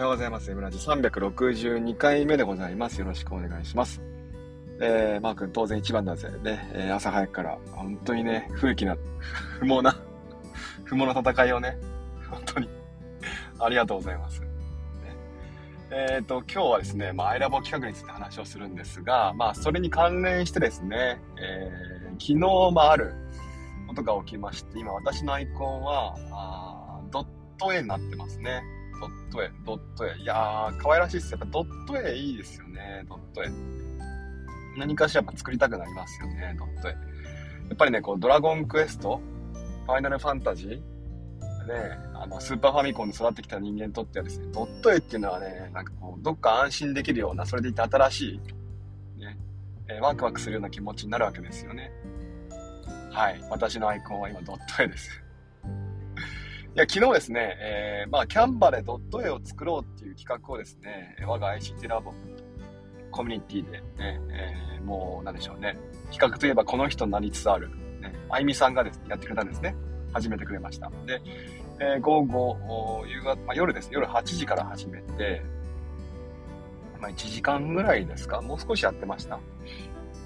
はようございます。エムラジ362回目でございます。よろしくお願いします。えー、マー君当然一番だぜ。ね、えー、朝早くから、本当にね、不気な、不毛な、不毛な戦いをね、本当に、ありがとうございます。ね、えっ、ー、と、今日はですね、まあ、アイラボ企画について話をするんですが、まあ、それに関連してですね、えー、昨日、まあ、あることが起きまして、今私のアイコンは、あドット絵になってますね。ドット絵、ドット絵。いやー、可愛らしいっす。やっぱドット絵いいですよね、ドット絵。何かしらやっぱ作りたくなりますよね、ドット絵。やっぱりね、こう、ドラゴンクエスト、ファイナルファンタジー、ね、あの、スーパーファミコンで育ってきた人間にとってはですね、ドット絵っていうのはね、なんかこう、どっか安心できるような、それでいて新しい、ね、え、ワクワクするような気持ちになるわけですよね。はい。私のアイコンは今ドット絵です。いや、昨日ですね、えー、まあ、キャンバでドット絵を作ろうっていう企画をですね、我が ICT ラボコミュニティでね、えー、もう、なんでしょうね、企画といえばこの人になりつつある、ね、あいみさんがですね、やってくれたんですね。始めてくれました。で、えー、午後、夕方、まあ、夜です、夜8時から始めて、まあ、1時間ぐらいですか、もう少しやってました。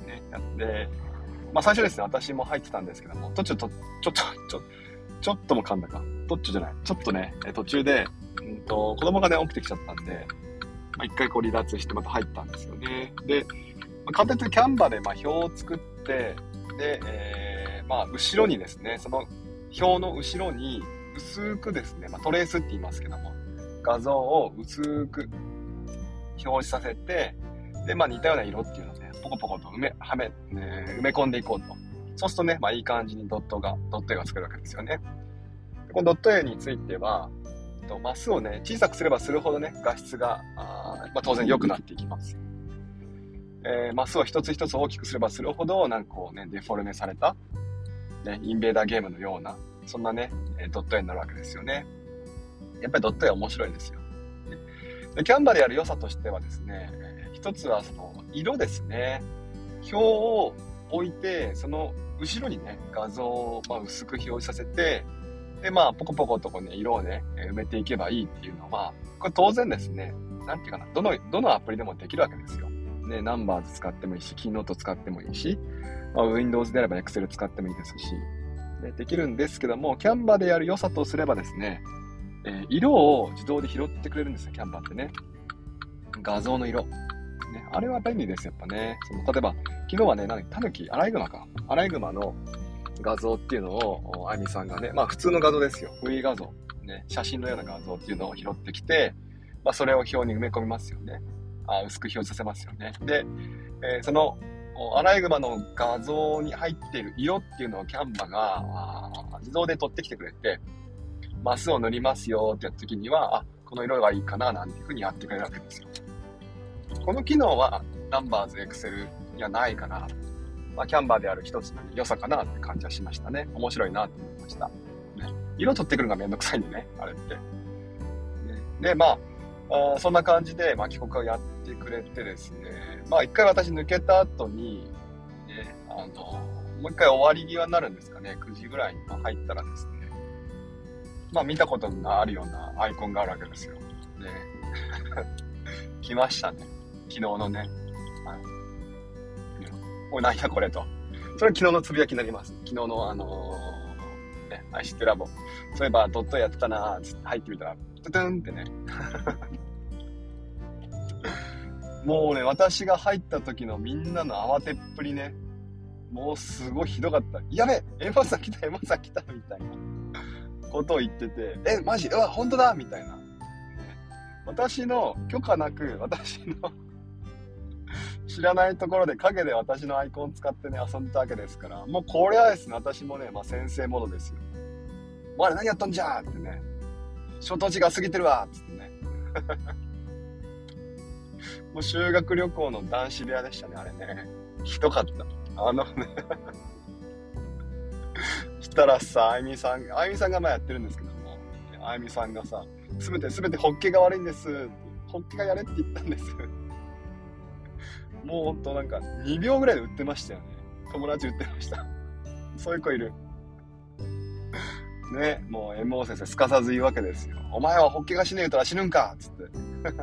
ね、やって、まあ、最初ですね、私も入ってたんですけども、と、ちょっと、ちょっと、ちょっとも噛んだか。どっちじゃない？ちょっとね、途中で、うんと、子供がね、起きてきちゃったんで、まあ、一回こう離脱してまた入ったんですよね。で、まあ、簡単にキャンバで、ま、表を作って、で、えー、まあ、後ろにですね、その表の後ろに薄くですね、まあ、トレースって言いますけども、画像を薄く表示させて、で、まあ、似たような色っていうのをね、ポコポコと埋め、はめ、ね、埋め込んでいこうと。そうするとね、まあいい感じにドットが、ドット絵が作るわけですよね。このドット絵については、マスをね、小さくすればするほどね、画質が、あまあ、当然良くなっていきます。えー、マスを一つ一つ大きくすればするほど、なんかこうね、デフォルメされた、ね、インベーダーゲームのような、そんなね、ドット絵になるわけですよね。やっぱりドット絵面白いですよ。でキャンバでやる良さとしてはですね、一つはその色ですね。表を置いて、その後ろにね、画像をま薄く表示させて、で、まあ、ポコポコとこね、色をね、埋めていけばいいっていうのは、これ当然ですね、なんていうかな、どの、どのアプリでもできるわけですよ。ね、ナンバーズ使ってもいいし、キーノート使ってもいいし、まあ、Windows であれば Excel 使ってもいいですし、ね、できるんですけども、キャンバーでやる良さとすればですね、えー、色を自動で拾ってくれるんですよ、キャンバーってね。画像の色。ね、あれは便利です、やっぱね。その例えば、昨日はね、何、タヌキ、アライグマか。アライグマの画像っていうのを、あみさんがね、まあ普通の画像ですよ。フリー画像。ね、写真のような画像っていうのを拾ってきて、まあそれを表に埋め込みますよね。あ薄く表示させますよね。で、えー、その、アライグマの画像に入っている色っていうのをキャンバが自動で取ってきてくれて、マスを塗りますよってやった時には、あ、この色がいいかななんていうふうにやってくれるわけですよ。この機能はナンバーズエクセルにはないかな。まあ、キャンバーである一つの良さかなって感じはしましたね。面白いなって思いました。ね、色取ってくるのがめんどくさいんでね、あれって。ね、で、まあ、あそんな感じで、まあ、帰国をやってくれてですね、まあ、一回私抜けた後に、ね、あの、もう一回終わり際になるんですかね、9時ぐらいに入ったらですね、まあ、見たことのあるようなアイコンがあるわけですよ。ね、来ましたね。昨日のね。はい。お、なんやこれと。それは昨日のつぶやきになります。昨日のあのー、ね、アイシットラボ。そういえばドットやってたなつって入ってみたら、トゥトゥンってね。もうね、私が入った時のみんなの慌てっぷりね、もうすごいひどかった。やべエマさん来た、エマさん来た、みたいなことを言ってて、え、マジ？うわ、本当だみたいな。私の許可なく、私の知らないところで影で私のアイコン使ってね、遊んでたわけですから、もうこれはですね、私もね、まあ先生ものですよ。もうあれ何やったんじゃってね、初等地が過ぎてるわっつってね。もう修学旅行の男子部屋でしたね、あれね。ひどかった。あのね したらさ、あゆみさん、あゆみさんがまあやってるんですけども、あゆみさんがさ、すべて、すべてホッケが悪いんです。ホッケがやれって言ったんです。もうほんとなんか2秒ぐらいで売ってましたよね。友達売ってました。そういう子いる。ね、もう MO 先生すかさず言うわけですよ。お前はホッケが死ねえたら死ぬんかつって。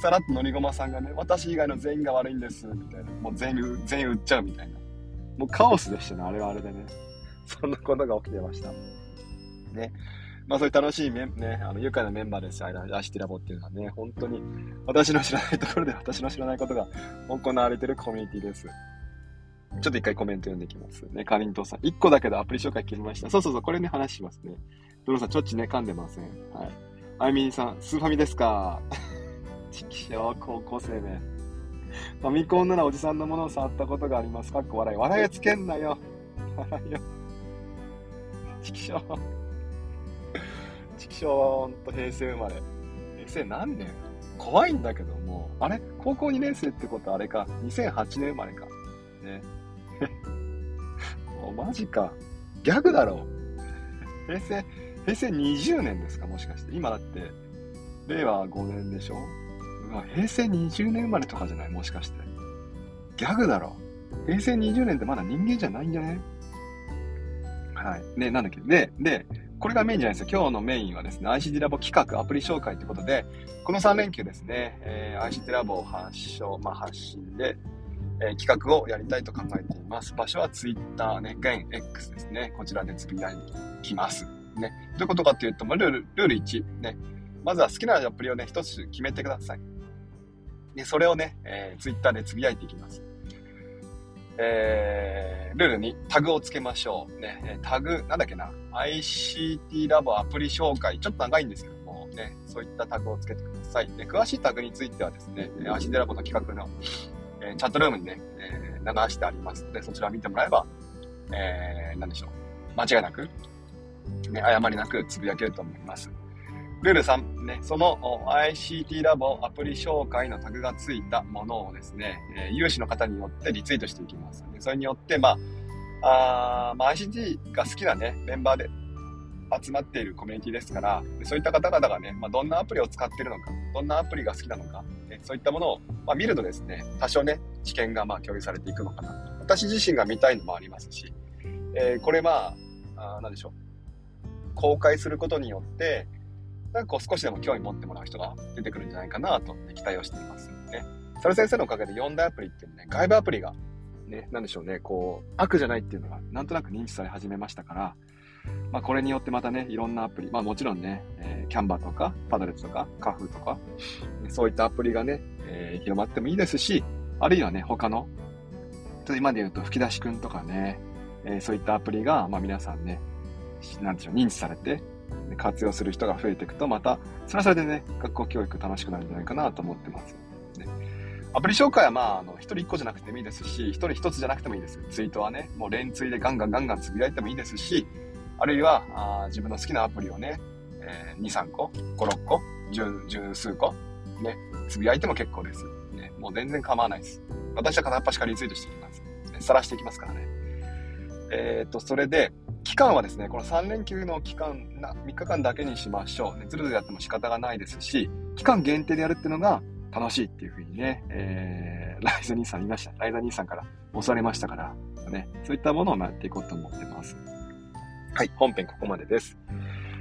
さらっとのりごまさんがね、私以外の全員が悪いんです、みたいな。もう全員、全員売っちゃうみたいな。もうカオスでしたね、あれはあれでね。そんなことが起きてました。ね。まあそういう楽しいメね、あの、愉快なメンバーですよ、アシティラボっていうのはね、本当に私の知らないところで私の知らないことが行われてるコミュニティです。ちょっと一回コメント読んでいきますね。かりんとうさん。一個だけどアプリ紹介切りました。そうそうそう、これね、話しますね。ドロさん、ちょっちね、噛んでません。はい。あいみんさん、スーファミですか？ちきしょう、高校生ね。ファミコンならおじさんのものを触ったことがあります。かっこ笑い。笑いつけんなよ。笑いよ。ちきしょう。ちきしょうはほんと平成生まれ。平成何年？怖いんだけども。あれ？高校2年生ってことあれか。2008年生まれか。ね。もうマジか。ギャグだろ。平成、平成20年ですか？もしかして。今だって、令和5年でしょ？平成20年生まれとかじゃない？もしかして。ギャグだろ。平成20年ってまだ人間じゃないんじゃね？はい。ね、なんだっけ？で、で、これがメインじゃないですよ。今日のメインはですね、ICT ラボ企画、アプリ紹介ということで、この3連休ですね、えー、ICT ラボを発祥、まあ、発信で、えー、企画をやりたいと考えています。場所は Twitter ね、現 X ですね。こちらでつぶやいきます。ね。どういうことかっていうと、まあ、ルール、ルール1、ね。まずは好きなアプリをね、一つ決めてください。で、それをね、えー、ツイッターでつぶやいていきます。えー、ルールにタグをつけましょう。ね、タグ、なんだっけな、ICT ラボアプリ紹介、ちょっと長いんですけども、ね、そういったタグをつけてください。で、詳しいタグについてはですね、ICT ラボの企画の、えー、チャットルームにね、えー、流してありますので、そちらを見てもらえば、えー、なんでしょう。間違いなく、ね、誤りなくつぶやけると思います。ルール3、ね、その ICT ラボアプリ紹介のタグがついたものをですね、えー、有志の方によってリツイートしていきます。でそれによって、まあ、あまあ、ICT が好きなね、メンバーで集まっているコミュニティですから、そういった方々がね、まあ、どんなアプリを使っているのか、どんなアプリが好きなのか、ね、そういったものを、まあ、見るとですね、多少ね、知見がまあ共有されていくのかな。私自身が見たいのもありますし、えー、これまあ、あなんでしょう。公開することによって、なんかこう少しでも興味持ってもらう人が出てくるんじゃないかなと、ね、期待をしていますね。それ先生のおかげで4大アプリっていうね、外部アプリが、ね、なんでしょうね、こう、悪じゃないっていうのがなんとなく認知され始めましたから、まあこれによってまたね、いろんなアプリ、まあもちろんね、えー、キャンバーとか、パドレットとか、カフーとか、そういったアプリがね、えー、広まってもいいですし、あるいはね、他の、ちょっと今で言うと吹き出しくんとかね、えー、そういったアプリが、まあ皆さんね、なんでしょう、認知されて、活用する人が増えていくと、また、それはそれでね、学校教育楽しくなるんじゃないかなと思ってます。ね、アプリ紹介はまあ、あの、一人一個じゃなくてもいいですし、一人一つじゃなくてもいいです。ツイートはね、もう連ツイでガンガンガンガンつぶやいてもいいですし、あるいは、あ自分の好きなアプリをね、えー、2、3個、5、6個、十、十数個、ね、つぶやいても結構です。ね、もう全然構わないです。私は片っ端からリツイートしていきます。ね、晒していきますからね。えっ、と、それで、期間はですね、この3連休の期間、な3日間だけにしましょう。ね、ずるずるやっても仕方がないですし、期間限定でやるっていうのが楽しいっていうふうにね、えー、ライザ兄さん言いました。ライザ兄さんから教わりましたから、ね、そういったものをやっていこうと思ってます。はい、本編ここまでです。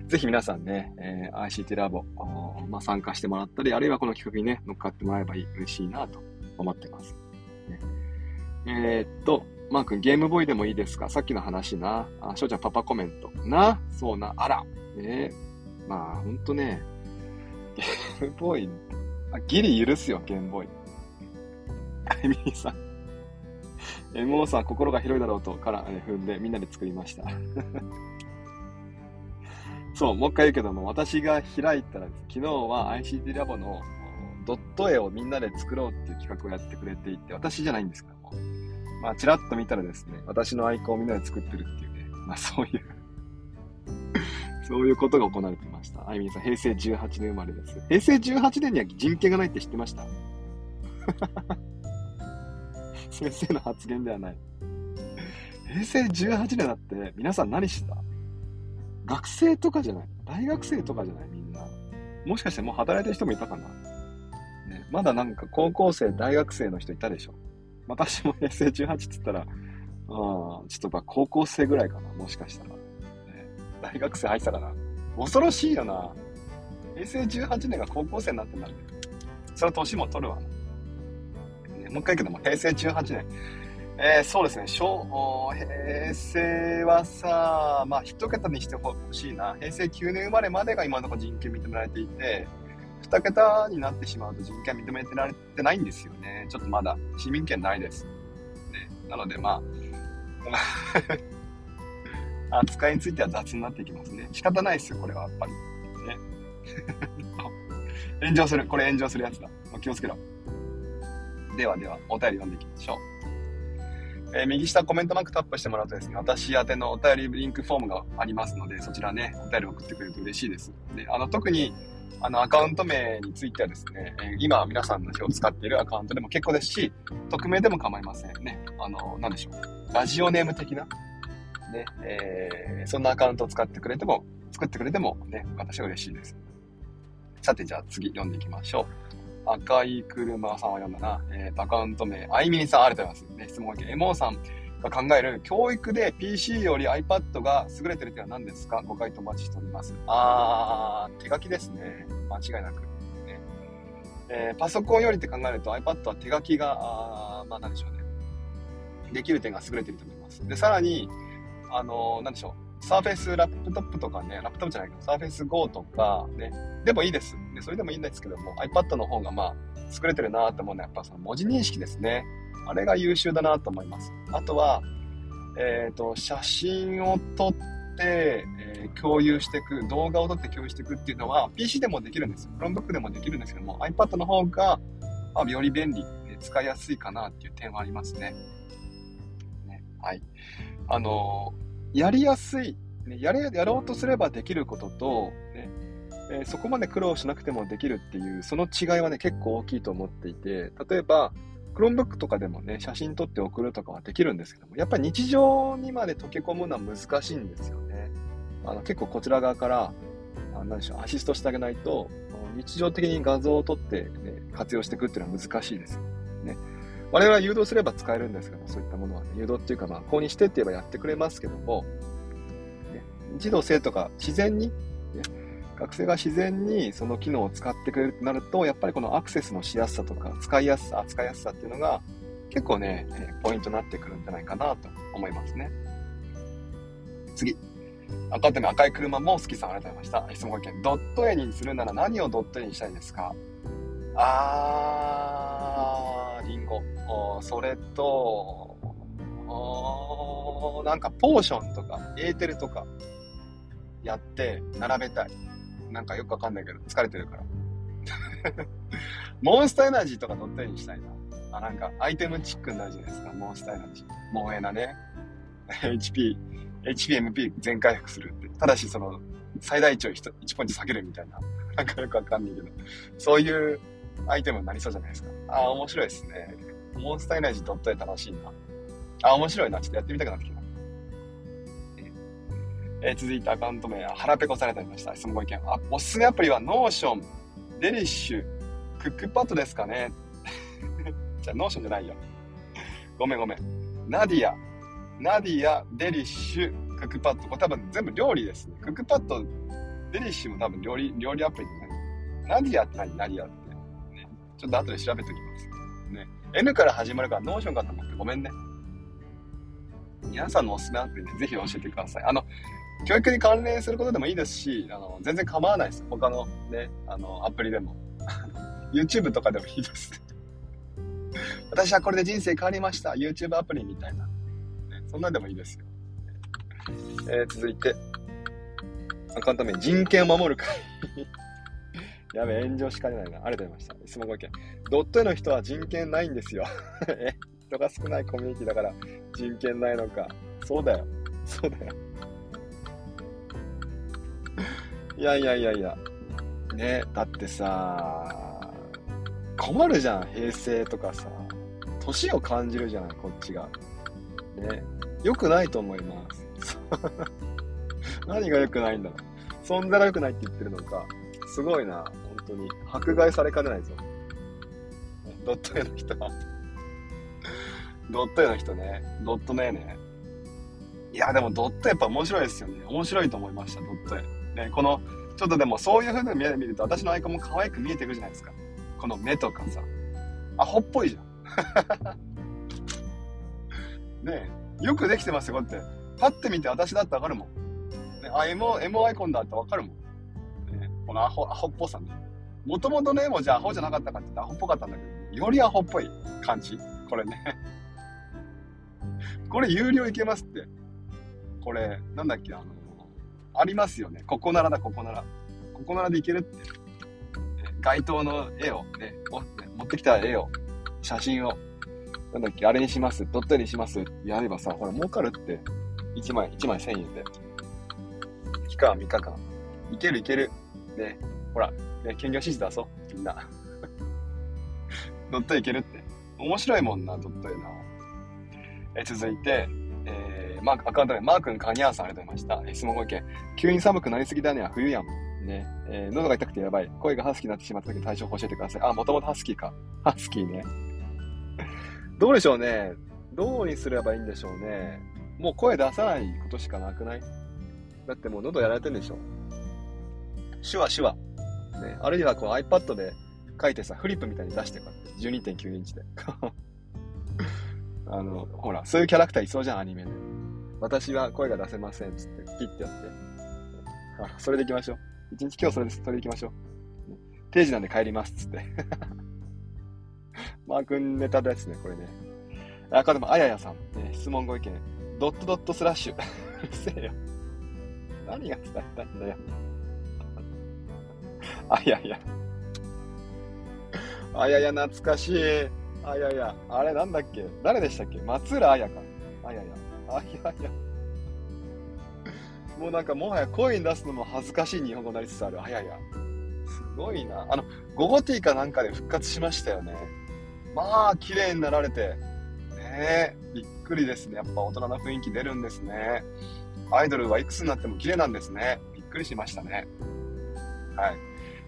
ぜひ皆さんね、えー、ICT ラボ、まあ、参加してもらったり、あるいはこの企画にね、乗っかってもらえばいい嬉しいなと思ってます。ね、えー、っと、マー君、ゲームボーイでもいいですか？さっきの話な。あ、翔ちゃんパパコメント。な？そうな。あら。ねまあ、ほんとね、ゲームボーイ、あ、ギリ許すよ、ゲームボーイ。エミリーさん。え、モーさん、心が広いだろうと、から、え踏んで、みんなで作りました。そう、もう一回言うけども、私が開いたら、昨日は ICT ラボのドット絵をみんなで作ろうっていう企画をやってくれていて、私じゃないんですけども、まあ、ちらっと見たらですね、私のアイコンをみんなで作ってるっていうね、まあ、そういう そういうことが行われてました。あいみんさん、平成18年生まれです。平成18年には人権がないって知ってました？先生の発言ではない。平成18年だって、皆さん何した？学生とかじゃない？大学生とかじゃない？みんな。もしかしてもう働いてる人もいたかな？ね、まだなんか高校生、大学生の人いたでしょ？私も平成18って言ったら、あちょっとまあ高校生ぐらいかな、もしかしたら。大学生入ってたかな。恐ろしいよな。平成18年が高校生になってんだって。それは年も取るわ。ね、もう一回言うけども、平成18年。えー、そうですね、小、平成はさ、まあ、一桁にしてほしいな。平成9年生まれまでが今のところ人権認められていて、二桁になってしまうと人権認めてられてないんですよね。ちょっとまだ市民権ないです。ね、なので、まあ、扱いについては雑になっていきますね。仕方ないですよ、これはやっぱり。ね。炎上する。これ炎上するやつだ。気をつけろ。ではでは、お便り読んでいきましょう。えー、右下コメントマークタップしてもらうとですね、私宛てのお便りリンクフォームがありますので、そちらね、お便り送ってくれると嬉しいです。で、あの、特に、あの、アカウント名についてはですね、え、今皆さんの手を使っているアカウントでも結構ですし、匿名でも構いませんね。あの、なんでしょう。ラジオネーム的な、ね、えー、そんなアカウントを使ってくれても、作ってくれてもね、私は嬉しいです。さて、じゃあ次読んでいきましょう。赤い車さんは読んだな。えー、アカウント名、あいみにさん、ありがとうございます。ね、質問がエモーさんが考える、教育で PC より iPad が優れてる点は何ですか？ご回答お待ちしております。あー、手書きですね。間違いなく。ねえー、パソコンよりって考えると iPad は手書きが、あまあなんでしょうね。できる点が優れてると思います。で、さらに、あのー、なんでしょう。 Surface Laptop とかね、ラップトップじゃないけど、サーフェイス Go とかね、でもいいです。で、それでもいいんですけども、iPad の方がまあ、優れてるなと思うのは、やっぱその文字認識ですね。あれが優秀だなと思います。あとは、え、ー、と、写真を撮って、えー、共有していく、動画を撮って共有していくっていうのは、PC でもできるんですよ。Chromebook でもできるんですけども、iPad の方が、まあ、より便利、使いやすいかなっていう点はありますね。ねはい。あの、やりやすいね、やれ、やろうとすればできることと、ね、えー、そこまで苦労しなくてもできるっていう、その違いはね、結構大きいと思っていて、例えば、Chromebook とかでもね、写真撮って送るとかはできるんですけども、やっぱり日常にまで溶け込むのは難しいんですよね。あの、結構こちら側から、あなんでしょう、アシストしてあげないと、日常的に画像を撮って、ね、活用していくっていうのは難しいですね。我々は誘導すれば使えるんですけど、そういったものはね、誘導っていうか、まあ、購入してって言えばやってくれますけども、児童生徒が自然に、ね、学生が自然にその機能を使ってくれるとなると、やっぱりこのアクセスのしやすさとか、使いやすさ、扱いやすさっていうのが結構ね、ポイントになってくるんじゃないかなと思いますね。次。赤手の赤い車も好きさんありがとうございました。質問ご意見。ドット絵にするなら何をドット絵にしたいですか？あー、リンゴ。それと、なんかポーションとか、エーテルとか、やって並べたい。なんかよくわかんないけど、疲れてるから。モンスターエナジーとか乗ったりにしたいな。あ、なんかアイテムチックになるじゃないですか、モンスターエナジー。モンエナね。HP、HPMP 全回復するって。ただし、その、最大値を 1, 1ポイント下げるみたいな。なんかよくわかんないけど。そういうアイテムになりそうじゃないですか。ああ、面白いですね。モンスターエナジードットで楽しいな。あ、面白いな。ちょっとやってみたくなってきた。えー、続いてアカウント名は、腹ペコされておりました。質問ご意見。あ、おすすめアプリは Notion、デリッシュ、クックパッドですかね じゃあ、 Notion じゃないよ。ごめんごめん。 Nadia、Nadia、デリッシュ、クックパッド。これ多分全部料理ですね。クックパッド、デリッシュも多分料理、料理アプリでね。 Nadia って何？ Nadia って。ね。ちょっと後で調べておきます。ね。N から始まるから Notion かと思ってごめんね。皆さんのおすすめアプリね、ぜひ教えてください。あの、教育に関連することでもいいですし、あの、全然構わないです。他のね、あの、アプリでも。YouTube とかでもいいです。私はこれで人生変わりました。YouTube アプリみたいな。ね、そんなんでもいいですよ。えー、続いて、アカウント名、人権を守る会。やべ、炎上しかねないな。ありがとうございました。質問ご意見。ドット絵の人は人権ないんですよ。え、人が少ないコミュニティだから人権ないのか。そうだよ。そうだよ。いやいやいやいや。ね、だってさ、困るじゃん、平成とかさ。年を感じるじゃない、こっちが。ね。良くないと思います。何が良くないんだろう。存在が良くないって言ってるのか。すごいな、本当に。迫害されかねないぞ。ドット絵の人は。ドット絵の人ね。ドットの絵ね。いや、でもドットやっぱ面白いですよね。面白いと思いました、ドット絵。ね、この、ちょっとでもそういう風に見ると私のアイコンも可愛く見えてくるじゃないですか。この目とかさ。アホっぽいじゃん。ね、よくできてますよ、こうやって。パッて見て私だってわかるもん。ね、あ、エモ、エモアイコンだってわかるもん。ね、このアホ、アホっぽさね。もともとね、もじゃあアホじゃなかったかって言ったらアホっぽかったんだけど、よりアホっぽい感じ。これね。これ有料いけますって。これ、なんだっけ、あの、ありますよね。ここならだ、ここなら。ここならでいけるって。街灯の絵をね、持ってきた絵を、写真を、なんだっけ、あれにします、ドットにしますやればさ、ほら、儲かるって。1枚、1枚1000円で。期間3日間。いけるいける。ね、ほら、ね、兼業指示出そう、みんな。ドットいけるって。面白いもんな、ドット絵な。え続いて、ー、マーク、アカウント名、マー君、カニャーさんありがとうございました。質問ご意見。急に寒くなりすぎだね冬やん。ね。えー、喉が痛くてやばい。声がハスキーになってしまった時対処法教えてください。あ、もともとハスキーか。ハスキーね。どうでしょうね。どうにすればいいんでしょうね。もう声出さないことしかなくない？だってもう喉やられてるんでしょ。手話、手話。ね。あるいはこう iPad で書いてさ、フリップみたいに出してこう。12.9インチで。あの、ほら、そういうキャラクターいそうじゃん、アニメで。私は声が出せません、つって、ピッてやって。あ、それで行きましょう。一日今日それです。それで行きましょう。定時なんで帰ります、つって。マー君ネタですね、これね。あ、かでも、あややさん、ね、質問ご意見。ドットドットスラッシュ。うるせえよ。何が伝えたいんだよ。あやや。あやや、懐かしい。あ、いやいや、あれなんだっけ？誰でしたっけ？松浦綾か。あ、いやいや。あ、いやいや。もうなんかもはや声に出すのも恥ずかしい日本語になりつつある。あ、いやいや。すごいな。あの、ゴゴティーかなんかで復活しましたよね。まあ、綺麗になられて。ねえ、びっくりですね。やっぱ大人の雰囲気出るんですね。アイドルはいくつになっても綺麗なんですね。びっくりしましたね。はい。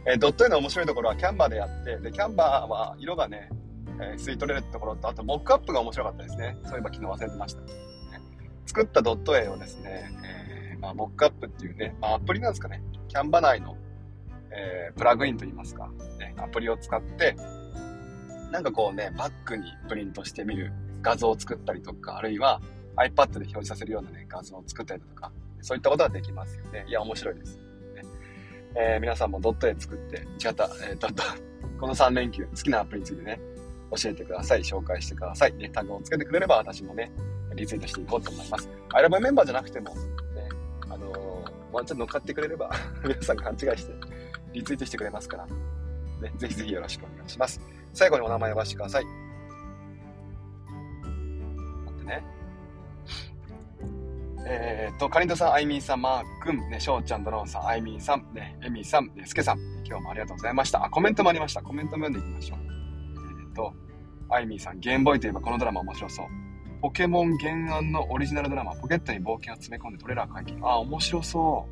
えー、ドット絵の面白いところはキャンバーでやって、で、キャンバーは色がね、えー、吸い取れるところと、あと、モックアップが面白かったですね。そういえば昨日忘れてました。作ったドット絵をですね、えー、まあ、モックアップっていうね、まあ、アプリなんですかね。キャンバ内の、えー、プラグインといいますか、ね、アプリを使って、なんかこうね、バックにプリントしてみる画像を作ったりとか、あるいは iPad で表示させるようなね、画像を作ったりとか、そういったことができますよね。いや、面白いです。ねえー、皆さんもドット絵作って、違った、えー、ドット、この3連休、好きなアプリについてね、教えてください。紹介してください。ね、タグをつけてくれれば私もね、リツイートしていこうと思います。アイラブメンバーじゃなくても、ね、あのー、ワンチャン乗っかってくれれば 皆さん勘違いして、リツイートしてくれますから、ね、ぜひぜひよろしくお願いします。最後にお名前を呼ばせてください。待ってね。えー、っと、かりんとさん、あいみんさん、マー君、ね、しょうちゃん、ドローンさん、あいみんさん、ね、えみさん、ね、すけさん、今日もありがとうございました。あ、コメントもありました。コメントも読んでいきましょう。えー、っと、アイミーさん、ゲームボーイといえばこのドラマ面白そう。ポケモン原案のオリジナルドラマ、ポケットに冒険を詰め込んでトレーラー解禁。あ、面白そ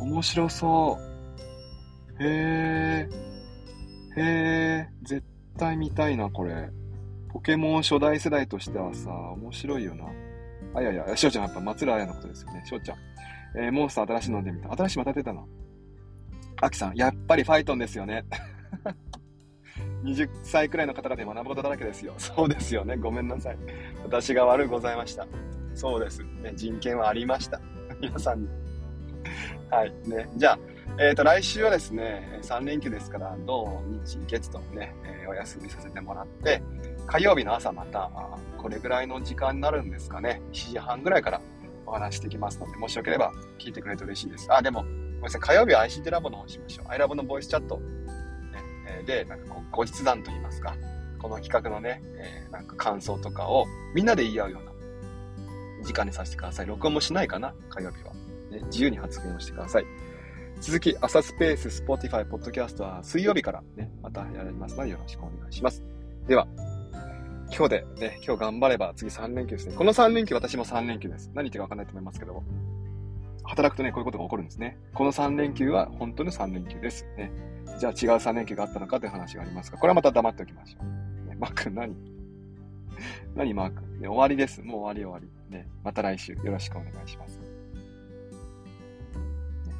う。面白そう。へえ。へえ。絶対見たいな、これ。ポケモン初代世代としてはさ、面白いよな。あ、いやいや、しょうちゃんやっぱ松浦綾のことですよね。しょうちゃん。えー、モンスター新しいのでみた。新しいまた出たな。アキさん、やっぱりファイトンですよね。20歳くらいの方々で学ぶことだらけですよ。そうですよね。ごめんなさい。私が悪うございました。そうです。ね、人権はありました。皆さんに。はい。ね。じゃあ、えっ、ー、と、来週はですね、3連休ですから、土日月とね、えー、お休みさせてもらって、火曜日の朝また、これぐらいの時間になるんですかね。7時半ぐらいからお話してきますので、もしよければ聞いてくれると嬉しいです。あ、でも、ごめんなさい。火曜日は ICT ラボの方しましょう。iLab のボイスチャットで、なんかこう、後日談といいますか、この企画のね、えー、なんか感想とかをみんなで言い合うような時間にさせてください。録音もしないかな火曜日は。ね、自由に発言をしてください。続き、朝スペース、 Spotify、ポッドキャストは水曜日からね、またやりますのでよろしくお願いします。では、今日でね、今日頑張れば次3連休ですね。この3連休私も3連休です。何言ってか分かんないと思いますけど、働くとね、こういうことが起こるんですね。この3連休は本当の3連休です。ね。じゃあ違う3連休があったのかという話がありますが、これはまた黙っておきましょう。ね、マーク何？何マーク、ね、終わりです。もう終わり終わり。ね、また来週よろしくお願いします。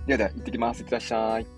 ではでは、行ってきます。いってらっしゃい。